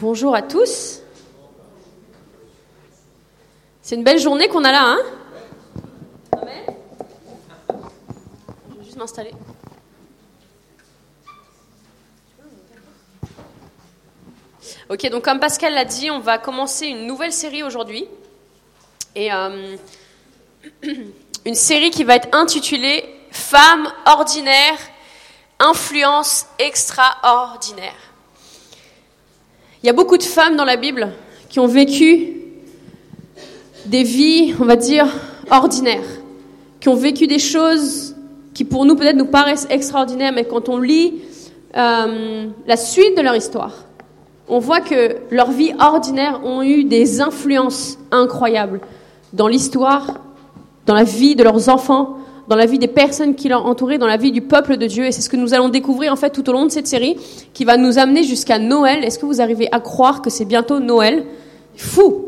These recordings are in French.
Bonjour à tous. C'est une belle journée qu'on a là, hein? Je vais juste m'installer. Ok, donc comme Pascal l'a dit, on va commencer une nouvelle série aujourd'hui. Et euh, une série qui va être intitulée Femmes ordinaires, influence extraordinaire. Il y a beaucoup de femmes dans la Bible qui ont vécu des vies, on va dire, ordinaires, qui ont vécu des choses qui pour nous peut-être nous paraissent extraordinaires, mais quand on lit euh, la suite de leur histoire, on voit que leurs vies ordinaires ont eu des influences incroyables dans l'histoire, dans la vie de leurs enfants, dans la vie des personnes qui l'ont entouré, dans la vie du peuple de Dieu. Et c'est ce que nous allons découvrir en fait tout au long de cette série, qui va nous amener jusqu'à Noël. Est-ce que vous arrivez à croire que c'est bientôt Noël? Fou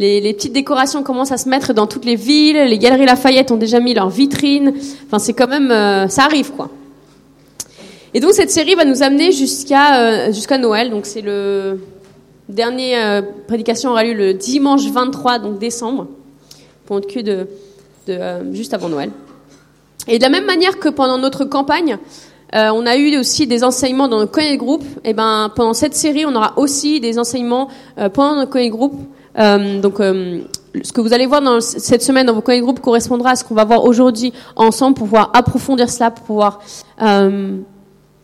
les, petites décorations commencent à se mettre dans toutes les villes. Les galeries Lafayette ont déjà mis leurs vitrines. Enfin, c'est quand même, euh, ça arrive quoi. Et donc cette série va nous amener jusqu'à euh, jusqu'à Noël. Donc c'est le dernier euh, prédication aura lieu le dimanche 23 donc décembre pour que de euh, juste avant Noël. Et de la même manière que pendant notre campagne, euh, on a eu aussi des enseignements dans notre de groupe. Et eh ben pendant cette série, on aura aussi des enseignements euh, pendant notre de groupe. donc ce que vous allez voir dans cette semaine dans vos de groupe correspondra à ce qu'on va voir aujourd'hui ensemble pour pouvoir approfondir cela, pour pouvoir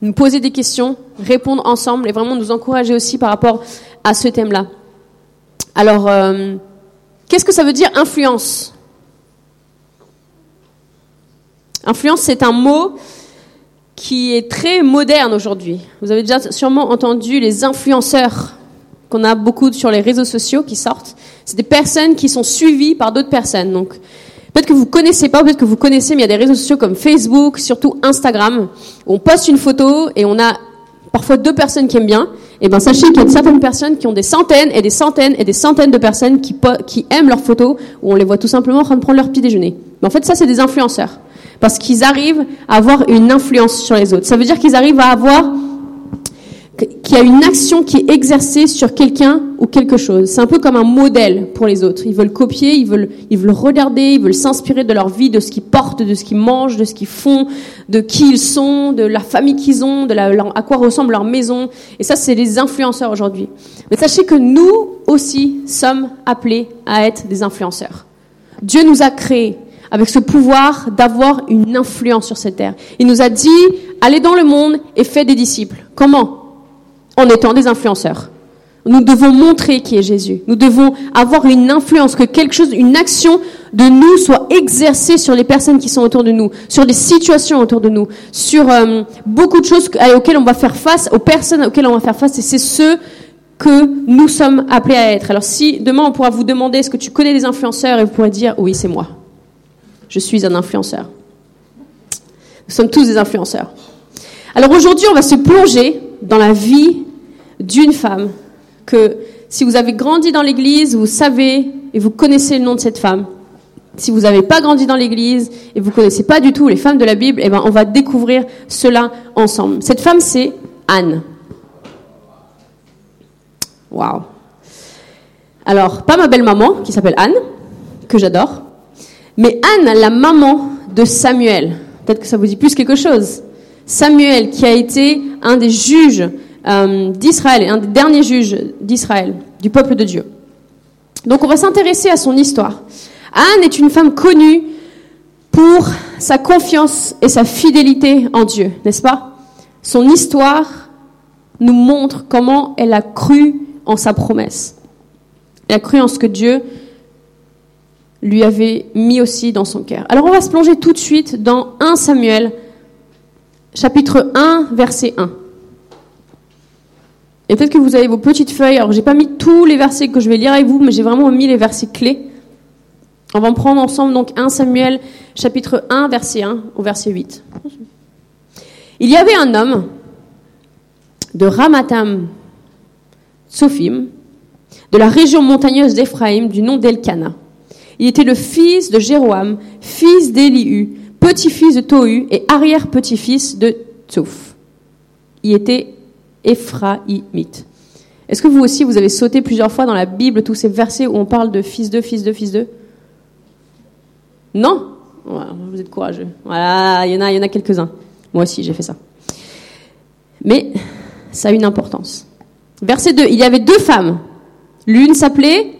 nous poser des questions, répondre ensemble et vraiment nous encourager aussi par rapport à ce thème-là. Alors, qu'est-ce que ça veut dire influence? Influence, c'est un mot qui est très moderne aujourd'hui. Vous avez déjà sûrement entendu les influenceurs qu'on a beaucoup sur les réseaux sociaux qui sortent. C'est des personnes qui sont suivies par d'autres personnes. Donc, peut-être que vous connaissez pas, peut-être que vous connaissez, mais il y a des réseaux sociaux comme Facebook, surtout Instagram, où on poste une photo et on a parfois deux personnes qui aiment bien. Et eh ben, sachez qu'il y a certaines personnes qui ont des centaines et des centaines et des centaines de personnes qui, qui aiment leurs photos, où on les voit tout simplement en train de prendre leur petit déjeuner. Mais en fait, ça, c'est des influenceurs parce qu'ils arrivent à avoir une influence sur les autres. Ça veut dire qu'ils arrivent à avoir qu'il y a une action qui est exercée sur quelqu'un ou quelque chose. C'est un peu comme un modèle pour les autres. Ils veulent copier, ils veulent, ils veulent regarder, ils veulent s'inspirer de leur vie, de ce qu'ils portent, de ce qu'ils mangent, de ce qu'ils font, de qui ils sont, de la famille qu'ils ont, de la, à quoi ressemble leur maison. Et ça, c'est les influenceurs aujourd'hui. Mais sachez que nous aussi sommes appelés à être des influenceurs. Dieu nous a créés avec ce pouvoir d'avoir une influence sur cette terre. Il nous a dit, allez dans le monde et faites des disciples. Comment? En étant des influenceurs. Nous devons montrer qui est Jésus. Nous devons avoir une influence, que quelque chose, une action de nous soit exercée sur les personnes qui sont autour de nous, sur les situations autour de nous, sur euh, beaucoup de choses auxquelles on va faire face, aux personnes auxquelles on va faire face, et c'est ce que nous sommes appelés à être. Alors si demain on pourra vous demander est-ce que tu connais des influenceurs et vous pourrez dire oui c'est moi je suis un influenceur. Nous sommes tous des influenceurs. Alors aujourd'hui, on va se plonger dans la vie d'une femme que si vous avez grandi dans l'église, vous savez et vous connaissez le nom de cette femme. Si vous n'avez pas grandi dans l'église et vous connaissez pas du tout les femmes de la Bible, eh ben on va découvrir cela ensemble. Cette femme, c'est Anne. Waouh. Alors, pas ma belle maman qui s'appelle Anne, que j'adore, mais Anne, la maman de Samuel, peut-être que ça vous dit plus quelque chose. Samuel, qui a été un des juges euh, d'Israël, un des derniers juges d'Israël, du peuple de Dieu. Donc on va s'intéresser à son histoire. Anne est une femme connue pour sa confiance et sa fidélité en Dieu, n'est-ce pas? Son histoire nous montre comment elle a cru en sa promesse. Elle a cru en ce que Dieu lui avait mis aussi dans son cœur. Alors on va se plonger tout de suite dans 1 Samuel, chapitre 1, verset 1. Et peut-être que vous avez vos petites feuilles. Alors j'ai pas mis tous les versets que je vais lire avec vous, mais j'ai vraiment mis les versets clés. On va en prendre ensemble donc 1 Samuel, chapitre 1, verset 1 au verset 8. Il y avait un homme de Ramatam Sophim, de la région montagneuse d'Éphraïm, du nom d'Elkana. Il était le fils de Jéroam, fils d'Élihu, petit-fils de Tohu et arrière-petit-fils de Tsouf. Il était Éphraïmite. Est-ce que vous aussi, vous avez sauté plusieurs fois dans la Bible tous ces versets où on parle de fils de, fils de, fils de? Non? Vous êtes courageux. Voilà, il y en a, il y en a quelques-uns. Moi aussi, j'ai fait ça. Mais ça a une importance. Verset 2, il y avait deux femmes. L'une s'appelait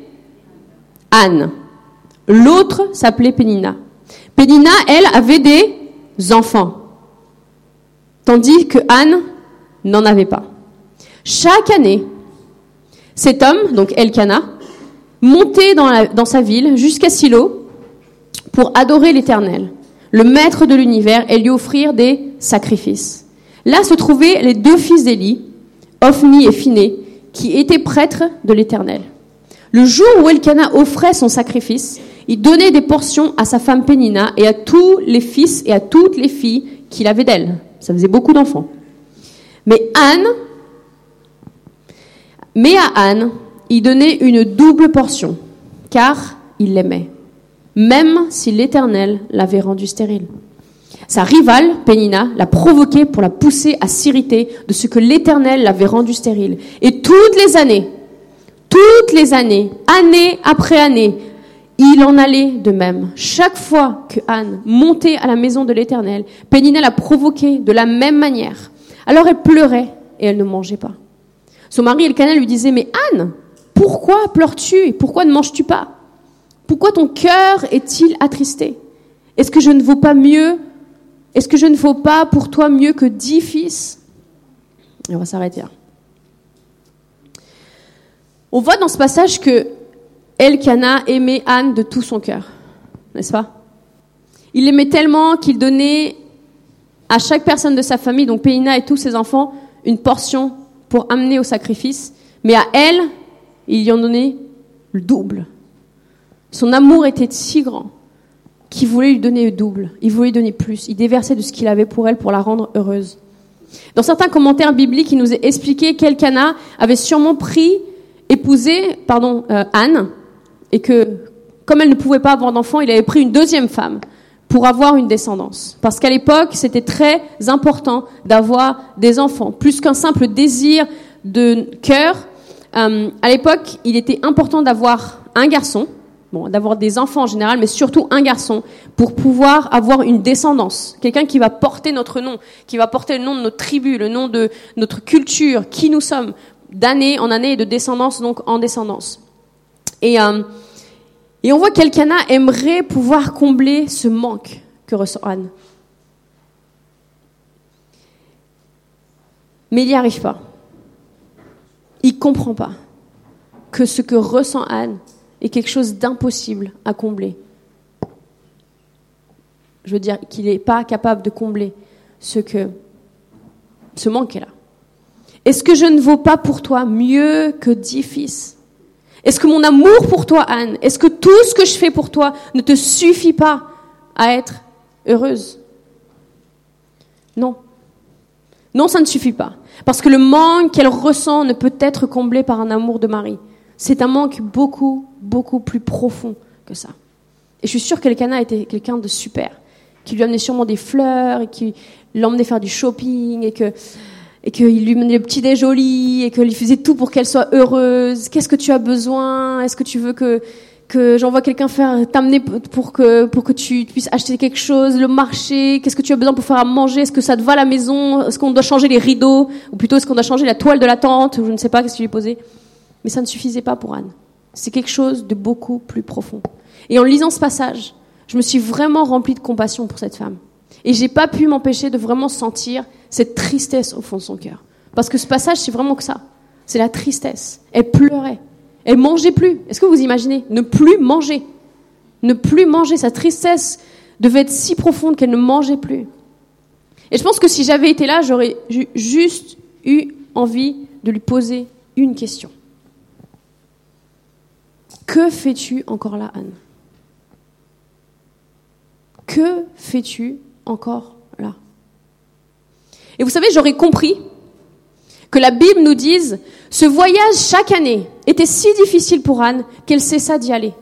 Anne. L'autre s'appelait Pénina. Pénina, elle, avait des enfants. Tandis que Anne n'en avait pas. Chaque année, cet homme, donc Elkana, montait dans, sa ville jusqu'à Silo pour adorer l'Éternel, le maître de l'univers, et lui offrir des sacrifices. Là se trouvaient les deux fils d'Élie, Ophni et Phiné, qui étaient prêtres de l'Éternel. Le jour où Elkana offrait son sacrifice, il donnait des portions à sa femme Pénina et à tous les fils et à toutes les filles qu'il avait d'elle. Ça faisait beaucoup d'enfants. Mais Anne, mais à Anne, il donnait une double portion, car il l'aimait, même si l'Éternel l'avait rendue stérile. Sa rivale, Pénina, l'a provoqué pour la pousser à s'irriter de ce que l'Éternel l'avait rendue stérile. Et toutes les années, toutes les années, année après année, il en allait de même. Chaque fois que Anne montait à la maison de l'Éternel, Pénina l'a provoquée de la même manière. Alors elle pleurait et elle ne mangeait pas. Son mari Elkanah lui disait, mais Anne, pourquoi pleures-tu Pourquoi ne manges-tu pas? Pourquoi ton cœur est-il attristé? Est-ce que je ne vaux pas mieux? Est-ce que je ne vaux pas pour toi mieux que dix fils? On va s'arrêter là. On voit dans ce passage que Elkanah aimait Anne de tout son cœur, n'est-ce pas? Il l'aimait tellement qu'il donnait à chaque personne de sa famille, donc Péina et tous ses enfants, une portion pour amener au sacrifice, mais à elle, il y en donnait le double. Son amour était si grand qu'il voulait lui donner le double, il voulait lui donner plus, il déversait de ce qu'il avait pour elle pour la rendre heureuse. Dans certains commentaires bibliques, il nous est expliqué qu'Elkana avait sûrement pris, épousé, pardon, euh, Anne, et que comme elle ne pouvait pas avoir d'enfant, il avait pris une deuxième femme pour avoir une descendance. Parce qu'à l'époque, c'était très important d'avoir des enfants, plus qu'un simple désir de cœur. Euh, à l'époque, il était important d'avoir un garçon, bon, d'avoir des enfants en général, mais surtout un garçon, pour pouvoir avoir une descendance. Quelqu'un qui va porter notre nom, qui va porter le nom de notre tribu, le nom de notre culture, qui nous sommes, d'année en année et de descendance donc en descendance. Et euh, et on voit qu'Elkana aimerait pouvoir combler ce manque que ressent Anne. Mais il n'y arrive pas. Il comprend pas que ce que ressent Anne est quelque chose d'impossible à combler. Je veux dire qu'il n'est pas capable de combler ce que ce manque est là. Est-ce que je ne vaux pas pour toi mieux que dix fils? Est-ce que mon amour pour toi, Anne, est-ce que tout ce que je fais pour toi ne te suffit pas à être heureuse? Non. Non, ça ne suffit pas. Parce que le manque qu'elle ressent ne peut être comblé par un amour de mari. C'est un manque beaucoup, beaucoup plus profond que ça. Et je suis sûre qu'Elkana était quelqu'un de super, qui lui amenait sûrement des fleurs, et qui l'emmenait faire du shopping, et que et qu'il lui menait le petit déj lit et qu'il faisait tout pour qu'elle soit heureuse. Qu'est-ce que tu as besoin? Est-ce que tu veux que que j'envoie quelqu'un faire t'amener pour que pour que tu puisses acheter quelque chose, le marché? Qu'est-ce que tu as besoin pour faire à manger? Est-ce que ça te va à la maison? Est-ce qu'on doit changer les rideaux? Ou plutôt est-ce qu'on doit changer la toile de la tente? Je ne sais pas qu'est-ce que tu lui posais. Mais ça ne suffisait pas pour Anne. C'est quelque chose de beaucoup plus profond. Et en lisant ce passage, je me suis vraiment remplie de compassion pour cette femme. Et j'ai pas pu m'empêcher de vraiment sentir cette tristesse au fond de son cœur. Parce que ce passage, c'est vraiment que ça. C'est la tristesse. Elle pleurait. Elle mangeait plus. Est-ce que vous imaginez Ne plus manger? Ne plus manger. Sa tristesse devait être si profonde qu'elle ne mangeait plus. Et je pense que si j'avais été là, j'aurais juste eu envie de lui poser une question. Que fais-tu encore là, Anne? Que fais-tu encore là. Et vous savez, j'aurais compris que la Bible nous dise, ce voyage chaque année était si difficile pour Anne qu'elle cessa d'y aller.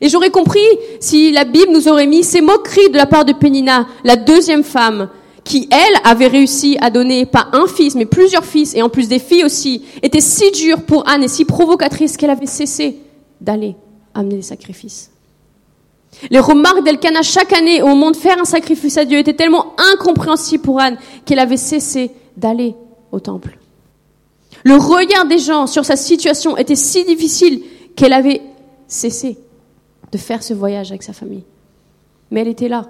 Et j'aurais compris si la Bible nous aurait mis ces moqueries de la part de Pénina, la deuxième femme, qui elle avait réussi à donner pas un fils, mais plusieurs fils, et en plus des filles aussi, était si dure pour Anne et si provocatrice qu'elle avait cessé d'aller amener des sacrifices. Les remarques d'Elkana chaque année au moment de faire un sacrifice à Dieu étaient tellement incompréhensibles pour Anne qu'elle avait cessé d'aller au temple. Le regard des gens sur sa situation était si difficile qu'elle avait cessé de faire ce voyage avec sa famille. Mais elle était là.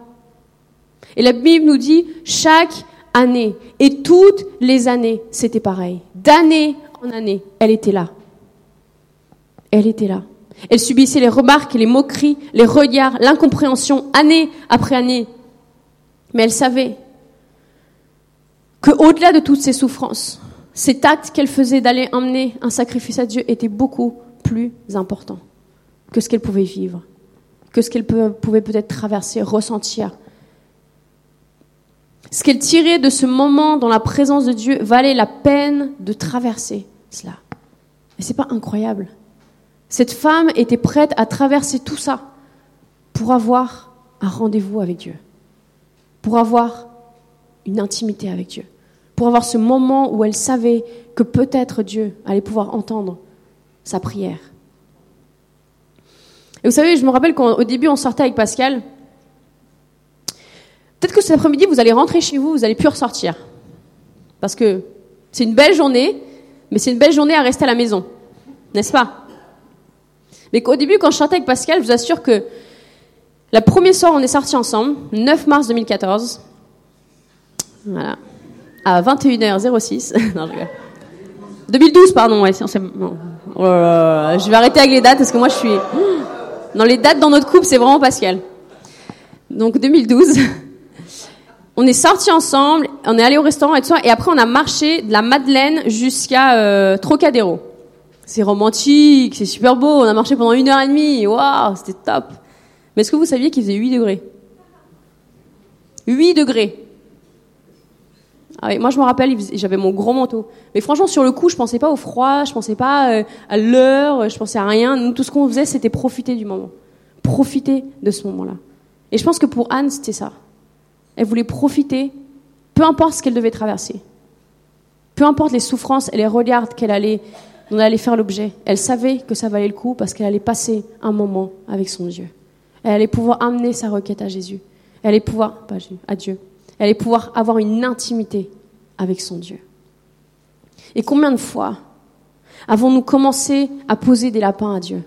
Et la Bible nous dit, chaque année, et toutes les années, c'était pareil. D'année en année, elle était là. Elle était là. Elle subissait les remarques, les moqueries, les regards, l'incompréhension, année après année. Mais elle savait quau delà de toutes ces souffrances, cet acte qu'elle faisait d'aller emmener un sacrifice à Dieu était beaucoup plus important que ce qu'elle pouvait vivre, que ce qu'elle pouvait peut-être traverser, ressentir. Ce qu'elle tirait de ce moment dans la présence de Dieu valait la peine de traverser cela. Et c'est pas incroyable. Cette femme était prête à traverser tout ça pour avoir un rendez-vous avec Dieu, pour avoir une intimité avec Dieu, pour avoir ce moment où elle savait que peut-être Dieu allait pouvoir entendre sa prière. Et vous savez, je me rappelle qu'au début, on sortait avec Pascal. Peut-être que cet après-midi, vous allez rentrer chez vous, vous n'allez plus ressortir. Parce que c'est une belle journée, mais c'est une belle journée à rester à la maison. N'est-ce pas? Mais qu'au début, quand je sortais avec Pascal, je vous assure que la première soir, on est sortis ensemble, 9 mars 2014. Voilà. À 21h06. non, je 2012, pardon. Ouais, oh je vais arrêter avec les dates parce que moi, je suis. Dans les dates dans notre couple, c'est vraiment Pascal. Donc 2012. On est sortis ensemble, on est allé au restaurant et tout ça, et après on a marché de la Madeleine jusqu'à euh, Trocadéro. C'est romantique, c'est super beau, on a marché pendant une heure et demie, waouh, c'était top. Mais est-ce que vous saviez qu'il faisait 8 degrés? 8 degrés. Ah moi je me rappelle, j'avais mon gros manteau. Mais franchement, sur le coup, je pensais pas au froid, je pensais pas euh, à l'heure, je pensais à rien. Nous, tout ce qu'on faisait, c'était profiter du moment. Profiter de ce moment-là. Et je pense que pour Anne, c'était ça. Elle voulait profiter, peu importe ce qu'elle devait traverser. Peu importe les souffrances et les regards qu'elle allait, elle allait faire l'objet. Elle savait que ça valait le coup parce qu'elle allait passer un moment avec son Dieu. Elle allait pouvoir amener sa requête à Jésus. Elle allait pouvoir, à Dieu. Elle allait pouvoir avoir une intimité avec son Dieu. Et combien de fois avons-nous commencé à poser des lapins à Dieu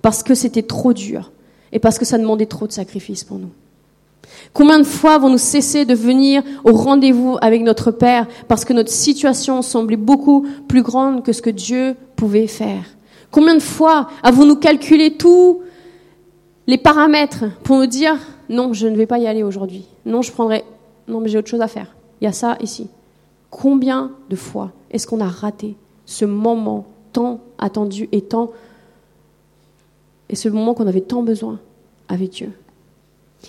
Parce que c'était trop dur et parce que ça demandait trop de sacrifices pour nous? Combien de fois avons-nous cessé de venir au rendez-vous avec notre Père parce que notre situation semblait beaucoup plus grande que ce que Dieu pouvait faire? Combien de fois avons-nous calculé tous les paramètres pour nous dire non, je ne vais pas y aller aujourd'hui. Non, je prendrai. Non, mais j'ai autre chose à faire. Il y a ça ici. Combien de fois est-ce qu'on a raté ce moment tant attendu et tant et ce moment qu'on avait tant besoin avec Dieu?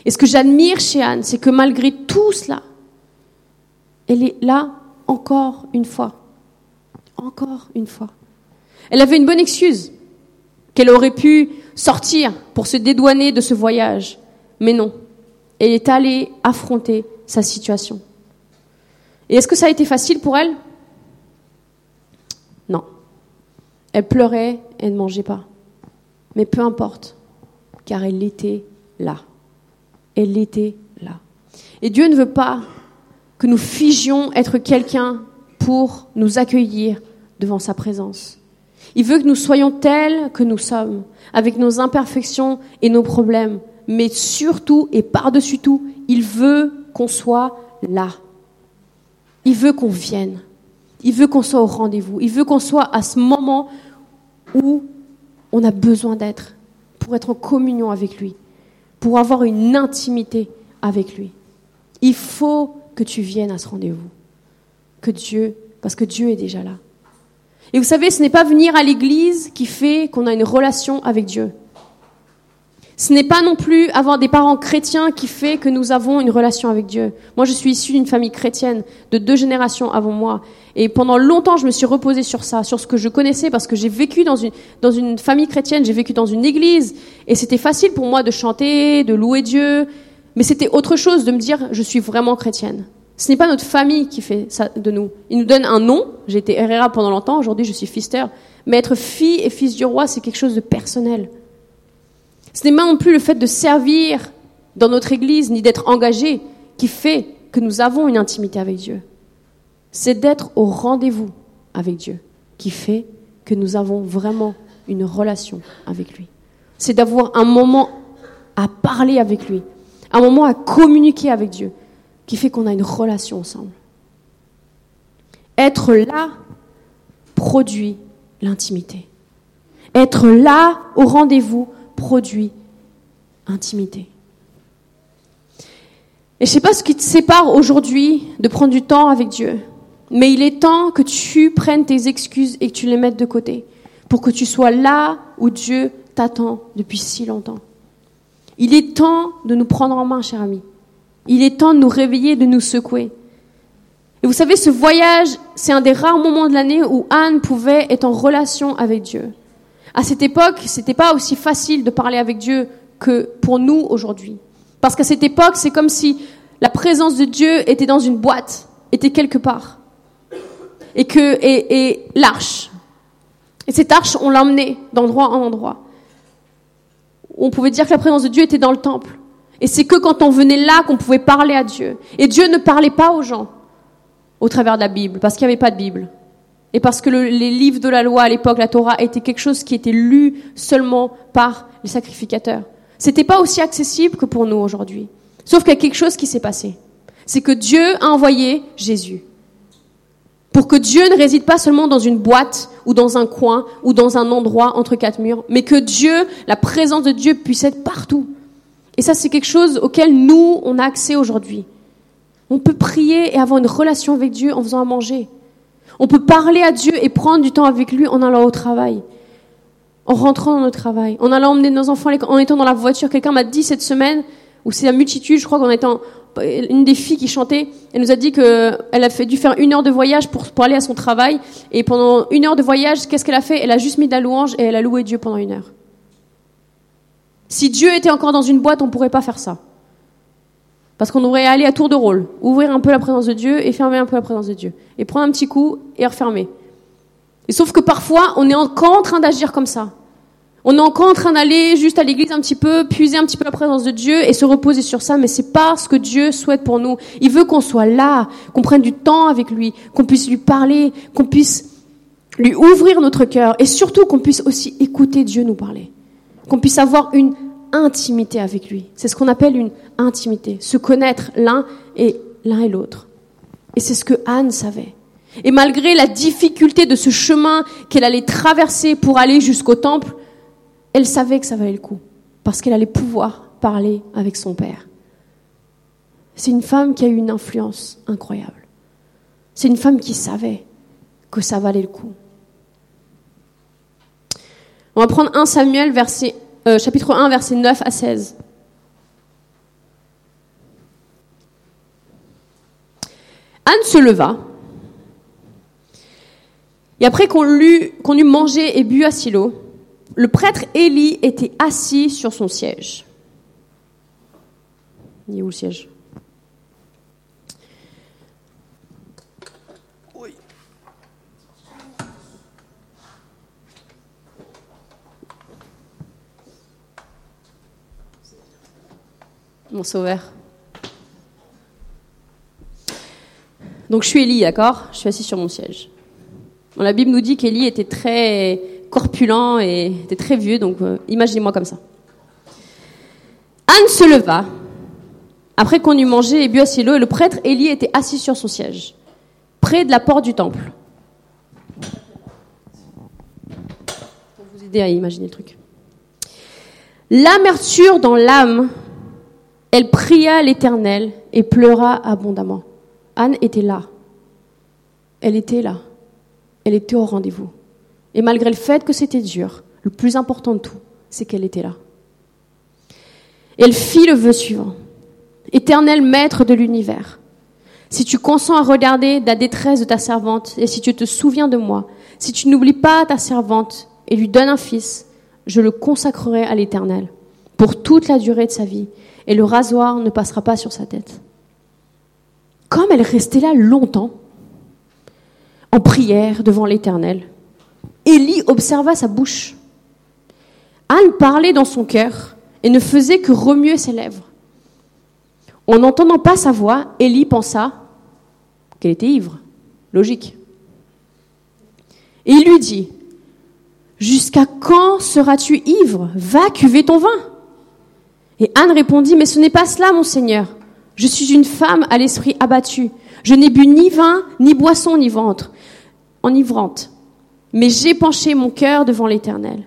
Et ce que j'admire chez Anne, c'est que malgré tout cela, elle est là encore une fois. Encore une fois. Elle avait une bonne excuse qu'elle aurait pu sortir pour se dédouaner de ce voyage. Mais non. Elle est allée affronter sa situation. Et est-ce que ça a été facile pour elle? Non. Elle pleurait, elle ne mangeait pas. Mais peu importe, car elle était là elle était là. Et Dieu ne veut pas que nous figions être quelqu'un pour nous accueillir devant sa présence. Il veut que nous soyons tels que nous sommes, avec nos imperfections et nos problèmes, mais surtout et par-dessus tout, il veut qu'on soit là. Il veut qu'on vienne. Il veut qu'on soit au rendez-vous. Il veut qu'on soit à ce moment où on a besoin d'être pour être en communion avec lui pour avoir une intimité avec lui. Il faut que tu viennes à ce rendez-vous. Que Dieu, parce que Dieu est déjà là. Et vous savez, ce n'est pas venir à l'église qui fait qu'on a une relation avec Dieu. Ce n'est pas non plus avoir des parents chrétiens qui fait que nous avons une relation avec Dieu. Moi, je suis issue d'une famille chrétienne de deux générations avant moi. Et pendant longtemps, je me suis reposée sur ça, sur ce que je connaissais, parce que j'ai vécu dans une, dans une famille chrétienne, j'ai vécu dans une église, et c'était facile pour moi de chanter, de louer Dieu, mais c'était autre chose de me dire, je suis vraiment chrétienne. Ce n'est pas notre famille qui fait ça de nous. Il nous donne un nom. J'ai été Herrera pendant longtemps. Aujourd'hui, je suis Fister. Mais être fille et fils du roi, c'est quelque chose de personnel. Ce n'est non plus le fait de servir dans notre église ni d'être engagé qui fait que nous avons une intimité avec Dieu. C'est d'être au rendez-vous avec Dieu qui fait que nous avons vraiment une relation avec lui. C'est d'avoir un moment à parler avec lui, un moment à communiquer avec Dieu qui fait qu'on a une relation ensemble. Être là produit l'intimité. Être là au rendez-vous produit intimité. Et je ne sais pas ce qui te sépare aujourd'hui de prendre du temps avec Dieu, mais il est temps que tu prennes tes excuses et que tu les mettes de côté pour que tu sois là où Dieu t'attend depuis si longtemps. Il est temps de nous prendre en main, cher ami. Il est temps de nous réveiller, de nous secouer. Et vous savez, ce voyage, c'est un des rares moments de l'année où Anne pouvait être en relation avec Dieu. À cette époque, c'était pas aussi facile de parler avec Dieu que pour nous aujourd'hui. Parce qu'à cette époque, c'est comme si la présence de Dieu était dans une boîte, était quelque part. Et que, et, et l'arche. Et cette arche, on l'emmenait d'endroit en endroit. On pouvait dire que la présence de Dieu était dans le temple. Et c'est que quand on venait là qu'on pouvait parler à Dieu. Et Dieu ne parlait pas aux gens au travers de la Bible, parce qu'il n'y avait pas de Bible. Et parce que les livres de la loi à l'époque, la Torah, était quelque chose qui était lu seulement par les sacrificateurs. C'était pas aussi accessible que pour nous aujourd'hui. Sauf qu'il y a quelque chose qui s'est passé. C'est que Dieu a envoyé Jésus. Pour que Dieu ne réside pas seulement dans une boîte ou dans un coin ou dans un endroit entre quatre murs, mais que Dieu, la présence de Dieu puisse être partout. Et ça, c'est quelque chose auquel nous, on a accès aujourd'hui. On peut prier et avoir une relation avec Dieu en faisant à manger. On peut parler à Dieu et prendre du temps avec lui en allant au travail, en rentrant dans notre travail, en allant emmener nos enfants, en étant dans la voiture. Quelqu'un m'a dit cette semaine, ou c'est la multitude, je crois qu'en étant une des filles qui chantait, elle nous a dit qu'elle a fait, dû faire une heure de voyage pour, pour aller à son travail. Et pendant une heure de voyage, qu'est-ce qu'elle a fait? Elle a juste mis de la louange et elle a loué Dieu pendant une heure. Si Dieu était encore dans une boîte, on ne pourrait pas faire ça. Parce qu'on devrait aller à tour de rôle, ouvrir un peu la présence de Dieu et fermer un peu la présence de Dieu. Et prendre un petit coup et refermer. Et sauf que parfois, on est encore en train d'agir comme ça. On est encore en train d'aller juste à l'église un petit peu, puiser un petit peu la présence de Dieu et se reposer sur ça, mais c'est pas ce que Dieu souhaite pour nous. Il veut qu'on soit là, qu'on prenne du temps avec lui, qu'on puisse lui parler, qu'on puisse lui ouvrir notre cœur et surtout qu'on puisse aussi écouter Dieu nous parler. Qu'on puisse avoir une intimité avec lui. C'est ce qu'on appelle une intimité, se connaître l'un et l'un et l'autre. Et c'est ce que Anne savait. Et malgré la difficulté de ce chemin qu'elle allait traverser pour aller jusqu'au temple, elle savait que ça valait le coup, parce qu'elle allait pouvoir parler avec son père. C'est une femme qui a eu une influence incroyable. C'est une femme qui savait que ça valait le coup. On va prendre 1 Samuel, verset, euh, chapitre 1, verset 9 à 16. Anne se leva. Et après qu'on eut, qu'on eut mangé et bu à Silo, le prêtre Élie était assis sur son siège. Il est où le siège? Donc je suis Élie, d'accord? Je suis assis sur mon siège. la Bible nous dit qu'Élie était très corpulent et était très vieux, donc euh, imaginez-moi comme ça. Anne se leva. Après qu'on eut mangé et bu assez l'eau, le prêtre Élie était assis sur son siège, près de la porte du temple. Pour vous aider à imaginer le truc. L'amertume dans l'âme, elle pria l'Éternel et pleura abondamment. Anne était là. Elle était là. Elle était au rendez-vous. Et malgré le fait que c'était dur, le plus important de tout, c'est qu'elle était là. elle fit le vœu suivant. Éternel maître de l'univers, si tu consens à regarder la détresse de ta servante et si tu te souviens de moi, si tu n'oublies pas ta servante et lui donnes un fils, je le consacrerai à l'Éternel pour toute la durée de sa vie et le rasoir ne passera pas sur sa tête. comme elle restait là longtemps, en prière devant l'Éternel, Élie observa sa bouche. Anne parlait dans son cœur et ne faisait que remuer ses lèvres. En n'entendant pas sa voix, Élie pensa qu'elle était ivre. Logique. Et il lui dit, Jusqu'à quand seras-tu ivre? Va cuver ton vin. Et Anne répondit, Mais ce n'est pas cela, mon Seigneur. Je suis une femme à l'esprit abattu. Je n'ai bu ni vin, ni boisson ni ventre, enivrante. Mais j'ai penché mon cœur devant l'Éternel.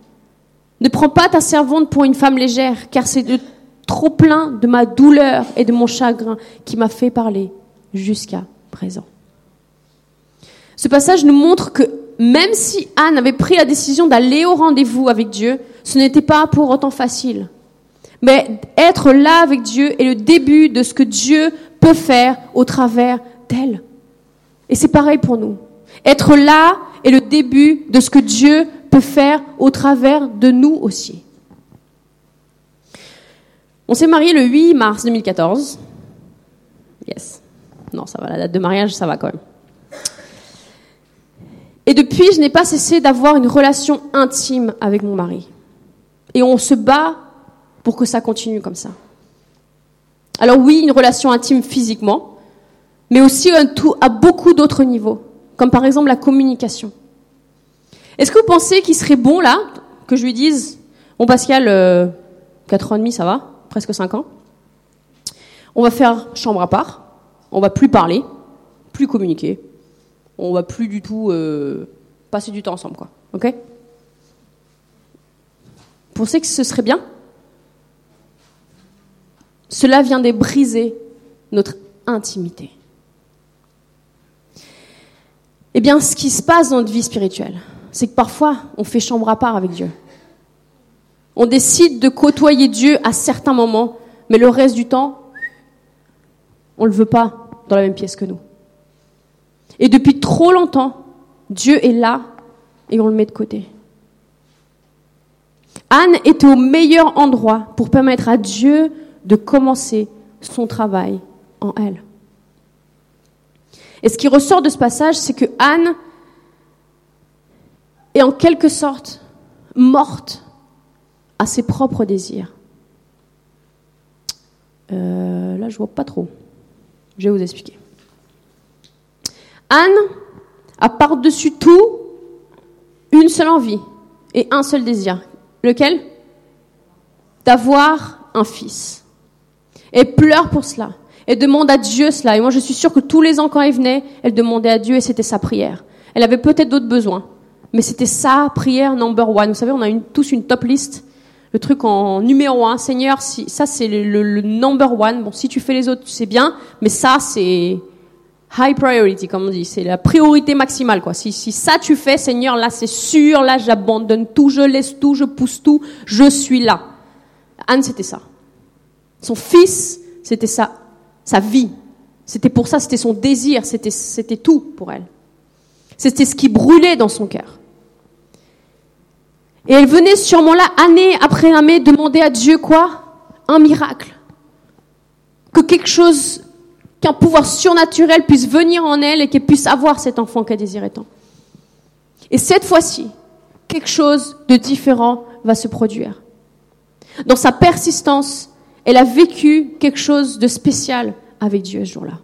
Ne prends pas ta servante pour une femme légère, car c'est de trop plein de ma douleur et de mon chagrin qui m'a fait parler jusqu'à présent. Ce passage nous montre que même si Anne avait pris la décision d'aller au rendez-vous avec Dieu, ce n'était pas pour autant facile. Mais être là avec Dieu est le début de ce que Dieu peut faire au travers d'elle. Et c'est pareil pour nous. Être là est le début de ce que Dieu peut faire au travers de nous aussi. On s'est marié le 8 mars 2014. Yes. Non, ça va, la date de mariage, ça va quand même. Et depuis, je n'ai pas cessé d'avoir une relation intime avec mon mari. Et on se bat pour que ça continue comme ça. Alors oui, une relation intime physiquement, mais aussi un tout à beaucoup d'autres niveaux, comme par exemple la communication. Est-ce que vous pensez qu'il serait bon là que je lui dise, bon Pascal, euh, 4 ans et demi, ça va, presque 5 ans, on va faire chambre à part, on va plus parler, plus communiquer, on va plus du tout euh, passer du temps ensemble, quoi. Ok? Vous pensez que ce serait bien? Cela vient de briser notre intimité. Eh bien, ce qui se passe dans notre vie spirituelle, c'est que parfois, on fait chambre à part avec Dieu. On décide de côtoyer Dieu à certains moments, mais le reste du temps, on ne le veut pas dans la même pièce que nous. Et depuis trop longtemps, Dieu est là et on le met de côté. Anne était au meilleur endroit pour permettre à Dieu de commencer son travail en elle. Et ce qui ressort de ce passage, c'est que Anne est en quelque sorte morte à ses propres désirs. Euh, là, je vois pas trop. Je vais vous expliquer. Anne a par-dessus tout une seule envie et un seul désir. Lequel? D'avoir un fils. Et pleure pour cela. Elle demande à Dieu cela. Et moi, je suis sûre que tous les ans, quand elle venait, elle demandait à Dieu et c'était sa prière. Elle avait peut-être d'autres besoins, mais c'était sa prière number one. Vous savez, on a tous une top list. Le truc en numéro un, Seigneur, si, ça c'est le, le number one. Bon, si tu fais les autres, c'est bien, mais ça c'est high priority, comme on dit. C'est la priorité maximale, quoi. Si, si ça tu fais, Seigneur, là c'est sûr, là j'abandonne tout, je laisse tout, je pousse tout, je suis là. Anne, c'était ça. Son fils, c'était sa vie. C'était pour ça, c'était son désir, c'était tout pour elle. C'était ce qui brûlait dans son cœur. Et elle venait sûrement là, année après année, demander à Dieu quoi? Un miracle. Que quelque chose, qu'un pouvoir surnaturel puisse venir en elle et qu'elle puisse avoir cet enfant qu'elle désirait tant. Et cette fois-ci, quelque chose de différent va se produire. Dans sa persistance, elle a vécu quelque chose de spécial avec Dieu ce jour-là.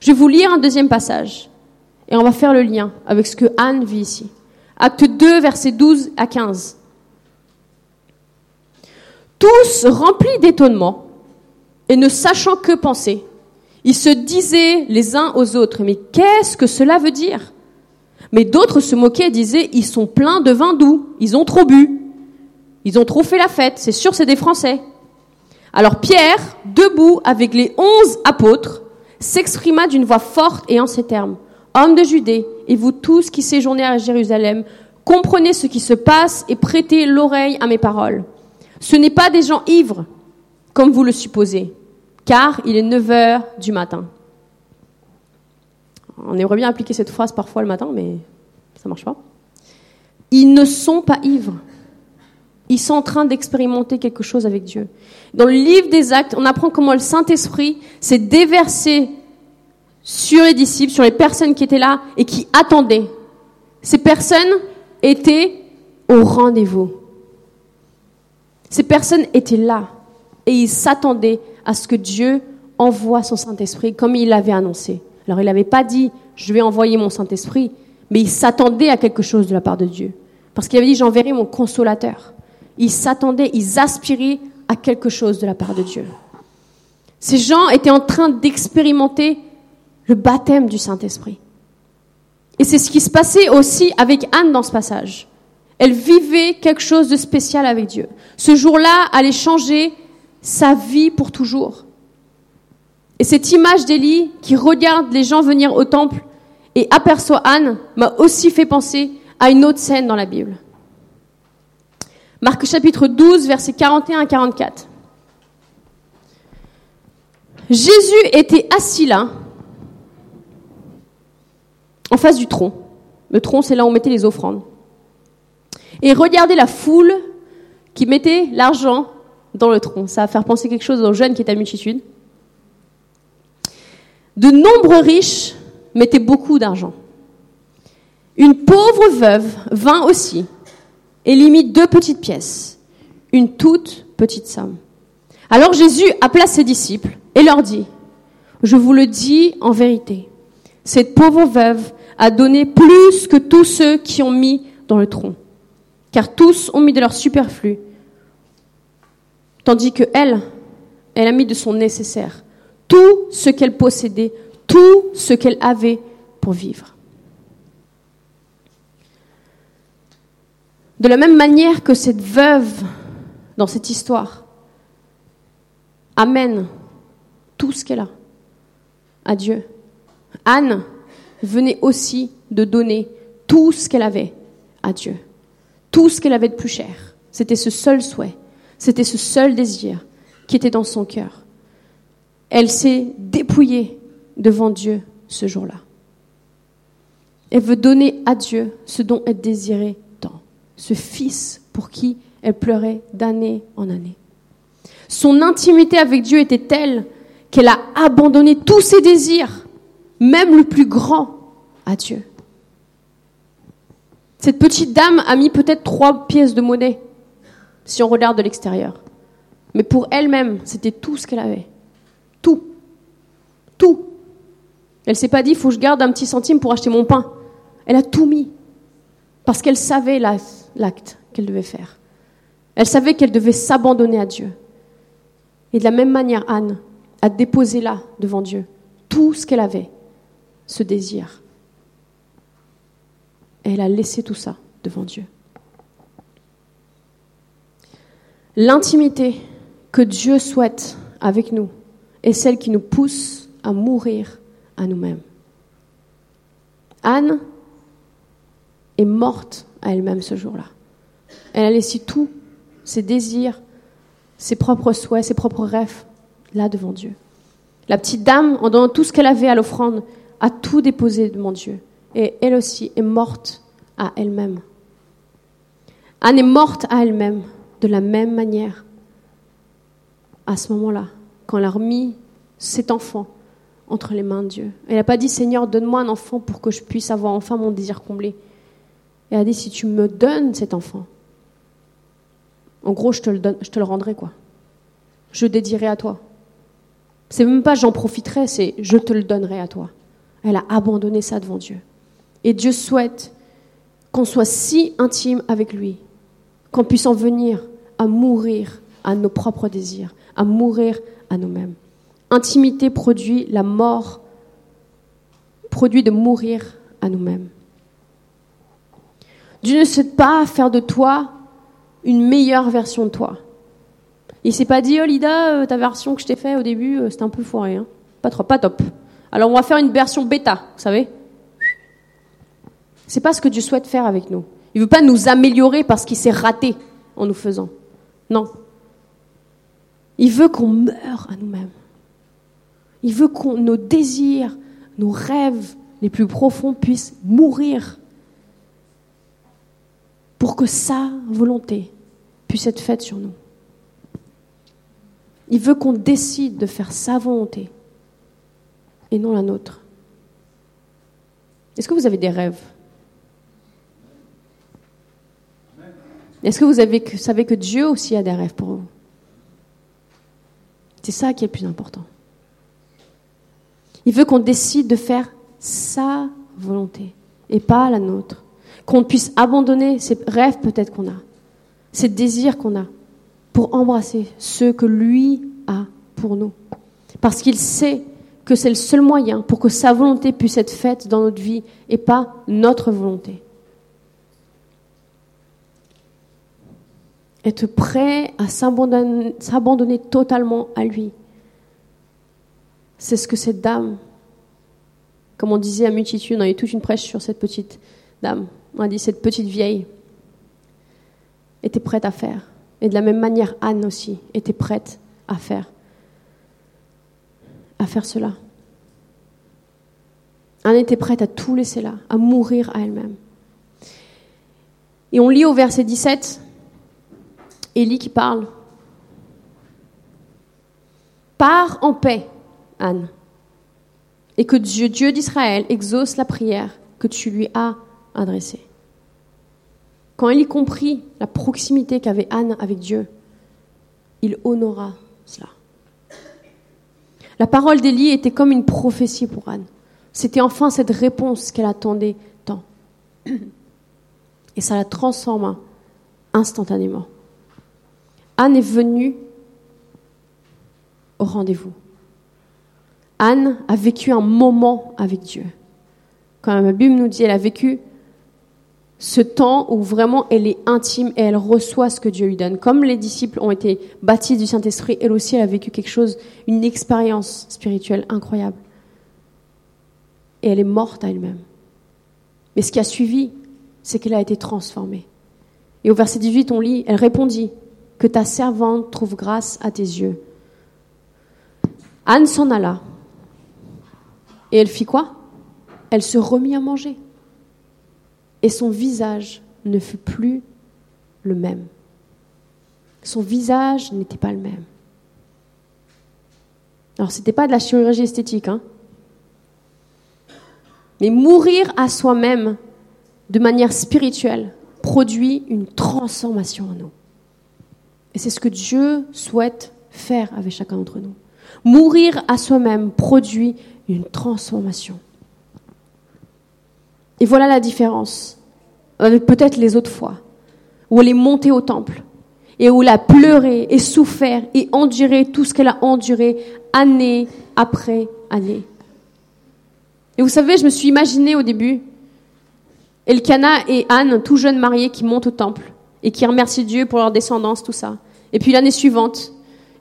Je vais vous lire un deuxième passage et on va faire le lien avec ce que Anne vit ici. Acte 2, versets 12 à 15. Tous remplis d'étonnement et ne sachant que penser, ils se disaient les uns aux autres, mais qu'est-ce que cela veut dire? Mais d'autres se moquaient et disaient, ils sont pleins de vin doux, ils ont trop bu, ils ont trop fait la fête, c'est sûr c'est des Français. Alors Pierre, debout avec les onze apôtres, s'exprima d'une voix forte et en ces termes. Hommes de Judée, et vous tous qui séjournez à Jérusalem, comprenez ce qui se passe et prêtez l'oreille à mes paroles. Ce n'est pas des gens ivres, comme vous le supposez, car il est 9 heures du matin. On aimerait bien appliquer cette phrase parfois le matin, mais ça marche pas. Ils ne sont pas ivres. Ils sont en train d'expérimenter quelque chose avec Dieu. Dans le livre des actes, on apprend comment le Saint-Esprit s'est déversé sur les disciples, sur les personnes qui étaient là et qui attendaient. Ces personnes étaient au rendez-vous. Ces personnes étaient là et ils s'attendaient à ce que Dieu envoie son Saint-Esprit comme il l'avait annoncé. Alors il n'avait pas dit je vais envoyer mon Saint-Esprit, mais il s'attendait à quelque chose de la part de Dieu. Parce qu'il avait dit j'enverrai mon consolateur. Ils s'attendaient, ils aspiraient à quelque chose de la part de Dieu. Ces gens étaient en train d'expérimenter le baptême du Saint-Esprit. Et c'est ce qui se passait aussi avec Anne dans ce passage. Elle vivait quelque chose de spécial avec Dieu. Ce jour-là allait changer sa vie pour toujours. Et cette image d'Élie qui regarde les gens venir au temple et aperçoit Anne m'a aussi fait penser à une autre scène dans la Bible. Marc chapitre 12, versets 41 à 44. Jésus était assis là, en face du tronc. Le tronc, c'est là où on mettait les offrandes. Et regardez la foule qui mettait l'argent dans le tronc. Ça va faire penser quelque chose aux jeunes qui étaient à multitude. De nombreux riches mettaient beaucoup d'argent. Une pauvre veuve vint aussi et lui mit deux petites pièces, une toute petite somme. Alors Jésus appela ses disciples et leur dit, je vous le dis en vérité, cette pauvre veuve a donné plus que tous ceux qui ont mis dans le tronc, car tous ont mis de leur superflu, tandis que elle, elle a mis de son nécessaire, tout ce qu'elle possédait, tout ce qu'elle avait pour vivre. De la même manière que cette veuve, dans cette histoire, amène tout ce qu'elle a à Dieu. Anne venait aussi de donner tout ce qu'elle avait à Dieu. Tout ce qu'elle avait de plus cher. C'était ce seul souhait. C'était ce seul désir qui était dans son cœur. Elle s'est dépouillée devant Dieu ce jour-là. Elle veut donner à Dieu ce dont elle désirait ce fils pour qui elle pleurait d'année en année. Son intimité avec Dieu était telle qu'elle a abandonné tous ses désirs, même le plus grand, à Dieu. Cette petite dame a mis peut-être trois pièces de monnaie, si on regarde de l'extérieur. Mais pour elle-même, c'était tout ce qu'elle avait. Tout. Tout. Elle s'est pas dit, il faut que je garde un petit centime pour acheter mon pain. Elle a tout mis. Parce qu'elle savait l'acte qu'elle devait faire. Elle savait qu'elle devait s'abandonner à Dieu. Et de la même manière, Anne a déposé là, devant Dieu, tout ce qu'elle avait, ce désir. Elle a laissé tout ça devant Dieu. L'intimité que Dieu souhaite avec nous est celle qui nous pousse à mourir à nous-mêmes. Anne est morte à elle-même ce jour-là. Elle a laissé tout, ses désirs, ses propres souhaits, ses propres rêves, là devant Dieu. La petite dame, en donnant tout ce qu'elle avait à l'offrande, a tout déposé devant Dieu. Et elle aussi est morte à elle-même. Anne est morte à elle-même de la même manière à ce moment-là, quand elle a remis cet enfant entre les mains de Dieu. Elle n'a pas dit Seigneur, donne-moi un enfant pour que je puisse avoir enfin mon désir comblé. Elle a dit si tu me donnes cet enfant, en gros, je te le, donne, je te le rendrai quoi. Je dédierai à toi. C'est même pas j'en profiterai, c'est je te le donnerai à toi. Elle a abandonné ça devant Dieu. Et Dieu souhaite qu'on soit si intime avec lui, qu'on puisse en venir à mourir à nos propres désirs, à mourir à nous-mêmes. Intimité produit la mort, produit de mourir à nous-mêmes. Dieu ne souhaite pas faire de toi une meilleure version de toi. Il s'est pas dit, oh Lida, euh, ta version que je t'ai fait au début, euh, c'était un peu foiré. Hein. Pas trop, pas top. Alors on va faire une version bêta, vous savez C'est pas ce que Dieu souhaite faire avec nous. Il veut pas nous améliorer parce qu'il s'est raté en nous faisant. Non. Il veut qu'on meure à nous-mêmes. Il veut que nos désirs, nos rêves les plus profonds puissent mourir pour que sa volonté puisse être faite sur nous. Il veut qu'on décide de faire sa volonté et non la nôtre. Est-ce que vous avez des rêves? Est-ce que vous avez, savez que Dieu aussi a des rêves pour vous? C'est ça qui est le plus important. Il veut qu'on décide de faire sa volonté et pas la nôtre. Qu'on puisse abandonner ces rêves peut-être qu'on a, ces désirs qu'on a, pour embrasser ceux que lui a pour nous. Parce qu'il sait que c'est le seul moyen pour que sa volonté puisse être faite dans notre vie et pas notre volonté. Être prêt à s'abandonner totalement à lui. C'est ce que cette dame, comme on disait à multitude, on a eu toute une prêche sur cette petite dame. On a dit cette petite vieille était prête à faire. Et de la même manière, Anne aussi était prête à faire, à faire cela. Anne était prête à tout laisser là, à mourir à elle-même. Et on lit au verset 17, Élie qui parle. Pars en paix, Anne, et que Dieu, Dieu d'Israël, exauce la prière que tu lui as adressée. Quand Élie comprit la proximité qu'avait Anne avec Dieu, il honora cela. La parole d'Élie était comme une prophétie pour Anne. C'était enfin cette réponse qu'elle attendait tant. Et ça la transforma instantanément. Anne est venue au rendez-vous. Anne a vécu un moment avec Dieu. Quand la Bible nous dit qu'elle a vécu ce temps où vraiment elle est intime et elle reçoit ce que Dieu lui donne. Comme les disciples ont été bâtis du Saint-Esprit, elle aussi a vécu quelque chose, une expérience spirituelle incroyable. Et elle est morte à elle-même. Mais ce qui a suivi, c'est qu'elle a été transformée. Et au verset 18, on lit, elle répondit, que ta servante trouve grâce à tes yeux. Anne s'en alla. Et elle fit quoi? Elle se remit à manger et son visage ne fut plus le même. Son visage n'était pas le même. Alors, ce n'était pas de la chirurgie esthétique, hein. Mais mourir à soi-même de manière spirituelle produit une transformation en nous. Et c'est ce que Dieu souhaite faire avec chacun d'entre nous. Mourir à soi-même produit une transformation. Et voilà la différence peut-être les autres fois, où elle est montée au temple et où elle a pleuré et souffert et enduré tout ce qu'elle a enduré année après année. Et vous savez, je me suis imaginé au début Elkana et Anne, tout jeunes mariés, qui montent au temple et qui remercient Dieu pour leur descendance, tout ça. Et puis l'année suivante,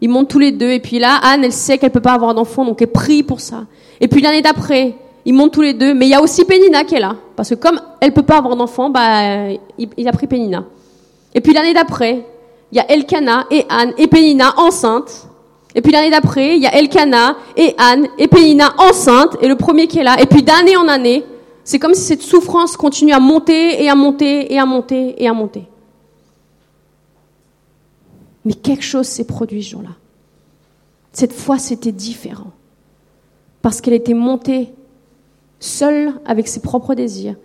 ils montent tous les deux. Et puis là, Anne, elle sait qu'elle peut pas avoir d'enfant, donc elle prie pour ça. Et puis l'année d'après, ils montent tous les deux, mais il y a aussi Pénina qui est là. Parce que comme elle peut pas avoir d'enfant, bah, il, a pris Pénina. Et puis l'année d'après, il y a Elkana et Anne et Pénina enceinte. Et puis l'année d'après, il y a Elkana et Anne et Pénina enceinte, et le premier qui est là. Et puis d'année en année, c'est comme si cette souffrance continue à monter et à monter et à monter et à monter. Mais quelque chose s'est produit ce jour-là. Cette fois, c'était différent. Parce qu'elle était montée seule avec ses propres désirs,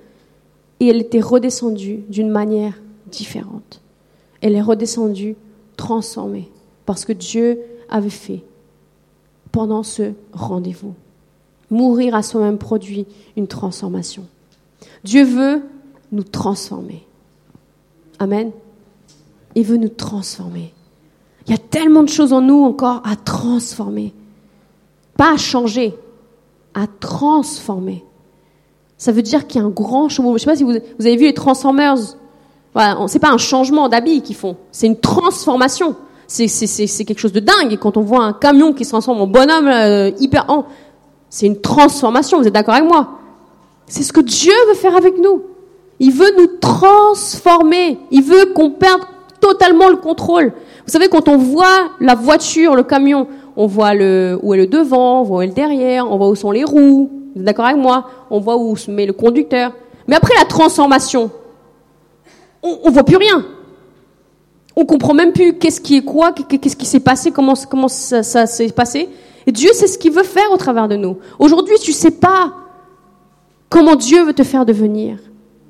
et elle était redescendue d'une manière différente. Elle est redescendue transformée, parce que Dieu avait fait pendant ce rendez-vous. Mourir à soi-même produit une transformation. Dieu veut nous transformer. Amen. Il veut nous transformer. Il y a tellement de choses en nous encore à transformer. Pas à changer, à transformer. Ça veut dire qu'il y a un grand changement. Je ne sais pas si vous, avez vu les Transformers. Voilà, c'est pas un changement d'habit qu'ils font, c'est une transformation. C'est, quelque chose de dingue. Et quand on voit un camion qui se transforme en bonhomme euh, hyper, c'est une transformation. Vous êtes d'accord avec moi? C'est ce que Dieu veut faire avec nous. Il veut nous transformer. Il veut qu'on perde totalement le contrôle. Vous savez, quand on voit la voiture, le camion, on voit le, où est le devant, on voit où est le derrière, on voit où sont les roues. Vous êtes d'accord avec moi? On voit où se met le conducteur. Mais après la transformation, on, on voit plus rien. On comprend même plus qu'est-ce qui est quoi, qu'est-ce qui s'est passé, comment, ça, ça s'est passé. Et Dieu sait ce qu'il veut faire au travers de nous. Aujourd'hui, tu sais pas comment Dieu veut te faire devenir.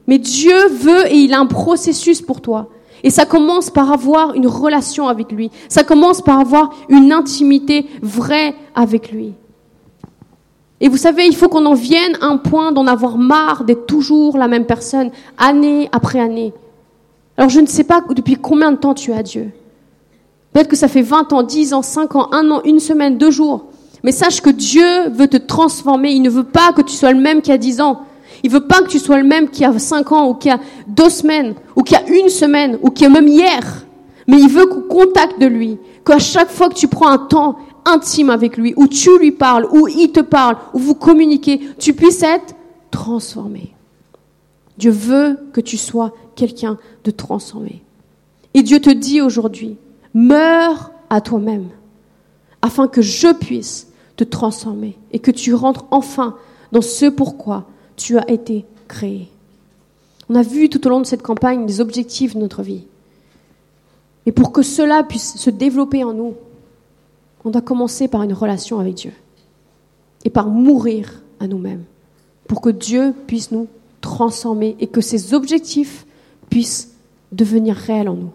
Mais Dieu veut et il a un processus pour toi. Et ça commence par avoir une relation avec lui. Ça commence par avoir une intimité vraie avec lui. Et vous savez, il faut qu'on en vienne à un point d'en avoir marre d'être toujours la même personne, année après année. Alors je ne sais pas depuis combien de temps tu as Dieu. Peut-être que ça fait 20 ans, 10 ans, 5 ans, 1 an, une semaine, deux jours. Mais sache que Dieu veut te transformer. Il ne veut pas que tu sois le même qu'il y a 10 ans. Il veut pas que tu sois le même qu'il y a 5 ans, ou qu'il y a deux semaines, ou qu'il y a une semaine, ou qu'il y a même hier. Mais il veut qu'au contact de lui, qu'à chaque fois que tu prends un temps intime avec lui, où tu lui parles, où il te parle, où vous communiquez, tu puisses être transformé. Dieu veut que tu sois quelqu'un de transformé. Et Dieu te dit aujourd'hui, meurs à toi-même, afin que je puisse te transformer et que tu rentres enfin dans ce pourquoi tu as été créé. On a vu tout au long de cette campagne les objectifs de notre vie. Et pour que cela puisse se développer en nous, on doit commencer par une relation avec Dieu et par mourir à nous-mêmes pour que Dieu puisse nous transformer et que ses objectifs puissent devenir réels en nous.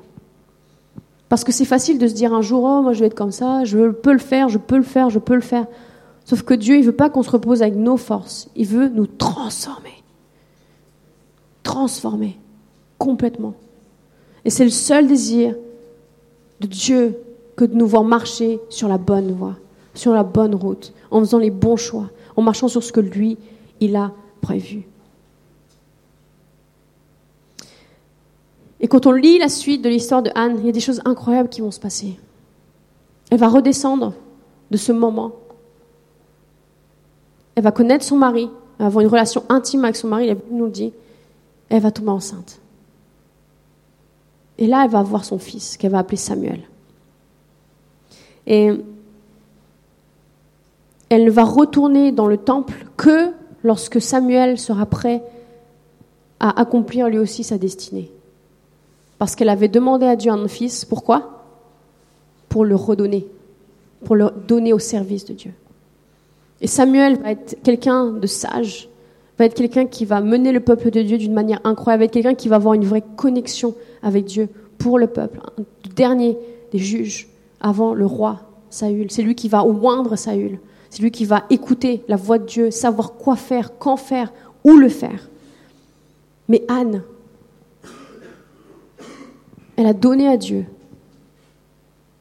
Parce que c'est facile de se dire un jour, oh, moi je vais être comme ça, je peux le faire, je peux le faire, je peux le faire. Sauf que Dieu, il ne veut pas qu'on se repose avec nos forces, il veut nous transformer. Transformer complètement. Et c'est le seul désir de Dieu que de nous voir marcher sur la bonne voie, sur la bonne route, en faisant les bons choix, en marchant sur ce que lui, il a prévu. Et quand on lit la suite de l'histoire de Anne, il y a des choses incroyables qui vont se passer. Elle va redescendre de ce moment. Elle va connaître son mari, elle va avoir une relation intime avec son mari, il nous le dit. Elle va tomber enceinte. Et là, elle va avoir son fils, qu'elle va appeler Samuel. Et elle ne va retourner dans le temple que lorsque Samuel sera prêt à accomplir lui aussi sa destinée. Parce qu'elle avait demandé à Dieu un fils. Pourquoi? Pour le redonner, pour le donner au service de Dieu. Et Samuel va être quelqu'un de sage, va être quelqu'un qui va mener le peuple de Dieu d'une manière incroyable, va être quelqu'un qui va avoir une vraie connexion avec Dieu pour le peuple, le dernier des juges avant le roi Saül. C'est lui qui va oindre Saül. C'est lui qui va écouter la voix de Dieu, savoir quoi faire, quand faire, où le faire. Mais Anne, elle a donné à Dieu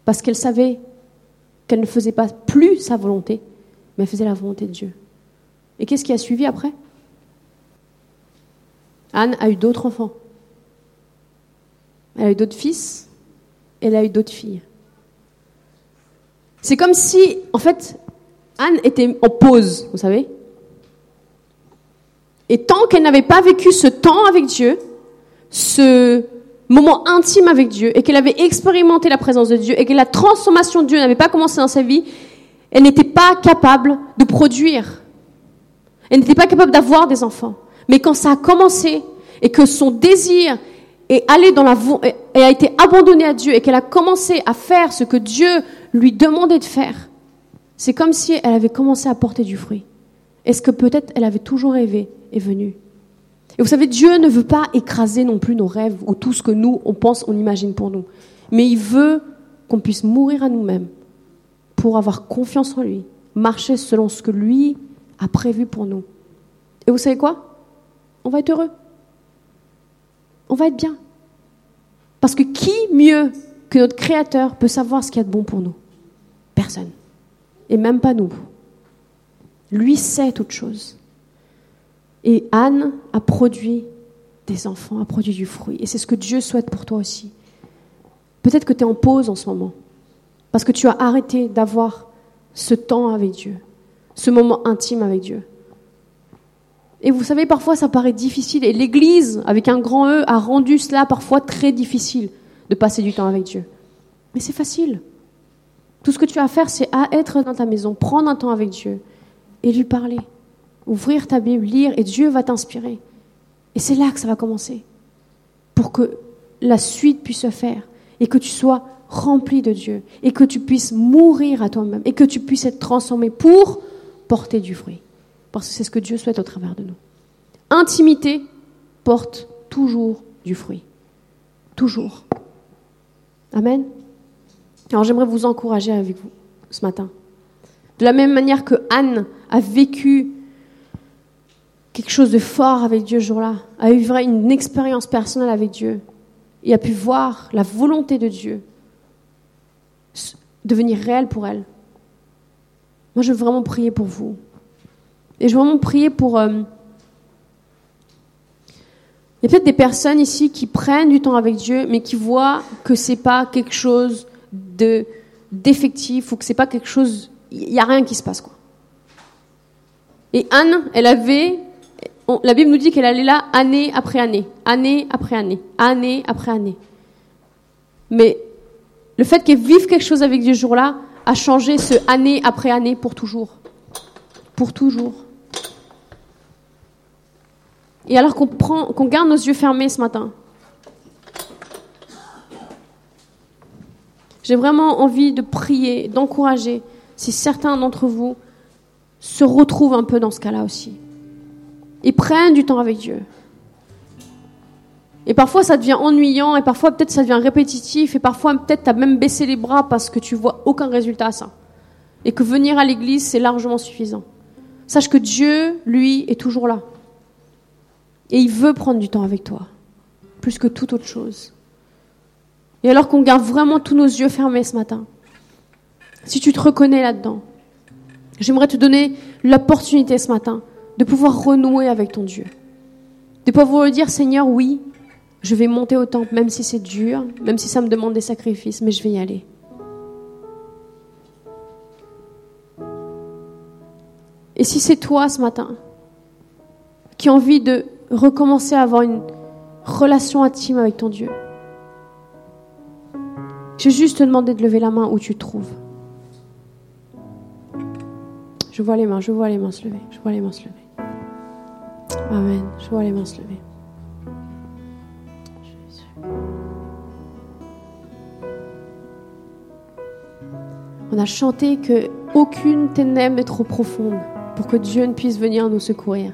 parce qu'elle savait qu'elle ne faisait pas plus sa volonté, mais elle faisait la volonté de Dieu. Et qu'est-ce qui a suivi après? Anne a eu d'autres enfants. Elle a eu d'autres fils, elle a eu d'autres filles. C'est comme si, en fait, Anne était en pause, vous savez. Et tant qu'elle n'avait pas vécu ce temps avec Dieu, ce moment intime avec Dieu, et qu'elle avait expérimenté la présence de Dieu, et que la transformation de Dieu n'avait pas commencé dans sa vie, elle n'était pas capable de produire. Elle n'était pas capable d'avoir des enfants. Mais quand ça a commencé, et que son désir est allé dans la, et a été abandonné à Dieu, et qu'elle a commencé à faire ce que Dieu lui demander de faire, c'est comme si elle avait commencé à porter du fruit. Est-ce que peut-être elle avait toujours rêvé et venu? Et vous savez, Dieu ne veut pas écraser non plus nos rêves ou tout ce que nous, on pense, on imagine pour nous. Mais il veut qu'on puisse mourir à nous-mêmes pour avoir confiance en lui, marcher selon ce que lui a prévu pour nous. Et vous savez quoi? On va être heureux. On va être bien. Parce que qui mieux que notre Créateur peut savoir ce qu'il y a de bon pour nous? Personne. Et même pas nous. Lui sait toute chose. Et Anne a produit des enfants, a produit du fruit. Et c'est ce que Dieu souhaite pour toi aussi. Peut-être que tu es en pause en ce moment. Parce que tu as arrêté d'avoir ce temps avec Dieu, ce moment intime avec Dieu. Et vous savez, parfois ça paraît difficile. Et l'Église, avec un grand E, a rendu cela parfois très difficile de passer du temps avec Dieu. Mais c'est facile. Tout ce que tu as à faire, c'est à être dans ta maison, prendre un temps avec Dieu et lui parler. Ouvrir ta Bible, lire, et Dieu va t'inspirer. Et c'est là que ça va commencer. Pour que la suite puisse se faire et que tu sois rempli de Dieu et que tu puisses mourir à toi-même et que tu puisses être transformé pour porter du fruit. Parce que c'est ce que Dieu souhaite au travers de nous. intimité porte toujours du fruit. Toujours. Amen. Alors j'aimerais vous encourager avec vous ce matin. De la même manière que Anne a vécu quelque chose de fort avec Dieu ce jour-là, a eu une expérience personnelle avec Dieu et a pu voir la volonté de Dieu devenir réelle pour elle. Moi, je veux vraiment prier pour vous. Et je veux vraiment prier pour... Euh, il y a peut-être des personnes ici qui prennent du temps avec Dieu, mais qui voient que c'est pas quelque chose de d'effectif ou que c'est pas quelque chose, il y a rien qui se passe quoi. Et Anne, elle avait, la Bible nous dit qu'elle allait là année après année, année après année, année après année. Mais le fait qu'elle vive quelque chose avec Dieu ce jour-là a changé ce année après année pour toujours, pour toujours. Et alors qu'on qu'on garde nos yeux fermés ce matin, j'ai vraiment envie de prier, d'encourager, si certains d'entre vous se retrouvent un peu dans ce cas-là aussi, et prennent du temps avec Dieu. Et parfois ça devient ennuyant, et parfois peut-être ça devient répétitif, et parfois peut-être tu as même baissé les bras parce que tu vois aucun résultat à ça. Et que venir à l'église, c'est largement suffisant. Sache que Dieu, lui, est toujours là. Et il veut prendre du temps avec toi, plus que toute autre chose. Et alors qu'on garde vraiment tous nos yeux fermés ce matin, si tu te reconnais là-dedans, j'aimerais te donner l'opportunité ce matin de pouvoir renouer avec ton Dieu. De pouvoir lui dire, Seigneur, oui, je vais monter au temple, même si c'est dur, même si ça me demande des sacrifices, mais je vais y aller. Et si c'est toi ce matin qui as envie de recommencer à avoir une relation intime avec ton Dieu. Je vais juste te demander de lever la main où tu te trouves. Je vois les mains, je vois les mains se lever, je vois les mains se lever. Amen, je vois les mains se lever. On a chanté que aucune ténèbre n'est trop profonde pour que Dieu ne puisse venir nous secourir.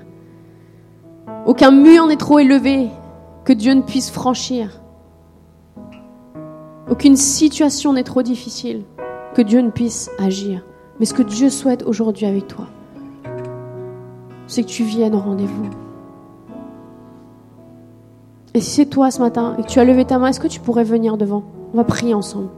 Aucun mur n'est trop élevé que Dieu ne puisse franchir. Aucune situation n'est trop difficile que Dieu ne puisse agir. Mais ce que Dieu souhaite aujourd'hui avec toi, c'est que tu viennes au rendez-vous. Et si c'est toi ce matin et que tu as levé ta main, est-ce que tu pourrais venir devant? On va prier ensemble.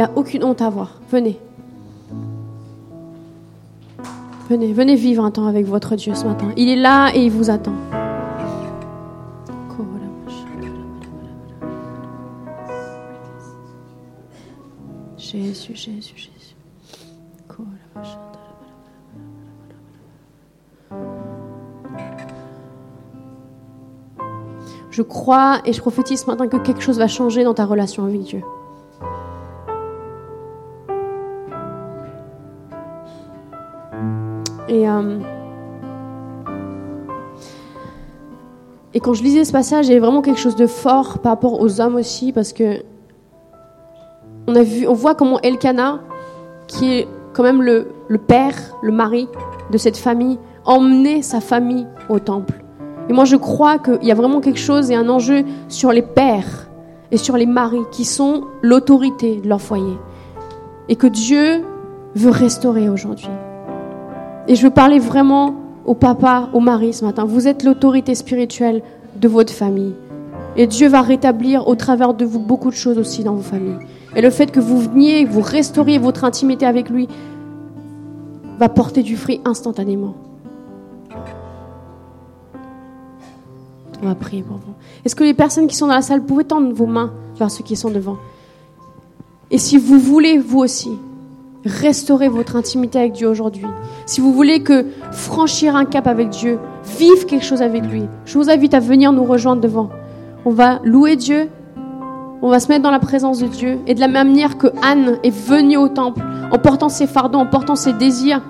A aucune honte à avoir. Venez. Venez, venez vivre un temps avec votre Dieu ce matin. Il est là et il vous attend. Jésus, Jésus, Jésus. Je crois et je prophétise ce matin que quelque chose va changer dans ta relation avec Dieu. Et, euh, et quand je lisais ce passage, il y avait vraiment quelque chose de fort par rapport aux hommes aussi, parce que on, a vu, on voit comment Elkana, qui est quand même le, le père, le mari de cette famille, emmenait sa famille au temple. Et moi, je crois qu'il y a vraiment quelque chose et un enjeu sur les pères et sur les maris qui sont l'autorité de leur foyer. Et que Dieu veut restaurer aujourd'hui. Et je veux parler vraiment au papa, au mari ce matin. Vous êtes l'autorité spirituelle de votre famille. Et Dieu va rétablir au travers de vous beaucoup de choses aussi dans vos familles. Et le fait que vous veniez, vous restauriez votre intimité avec lui, va porter du fruit instantanément. On va prier pour vous. Est-ce que les personnes qui sont dans la salle, pouvez tendre vos mains vers ceux qui sont devant? Et si vous voulez, vous aussi, restaurer votre intimité avec Dieu aujourd'hui, si vous voulez que franchir un cap avec Dieu, vivre quelque chose avec lui, je vous invite à venir nous rejoindre devant. On va louer Dieu, on va se mettre dans la présence de Dieu. Et de la même manière que Anne est venue au temple en portant ses fardeaux, en portant ses désirs,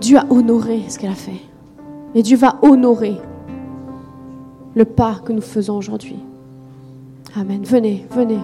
Dieu a honoré ce qu'elle a fait. Et Dieu va honorer le pas que nous faisons aujourd'hui. Amen. Venez, venez.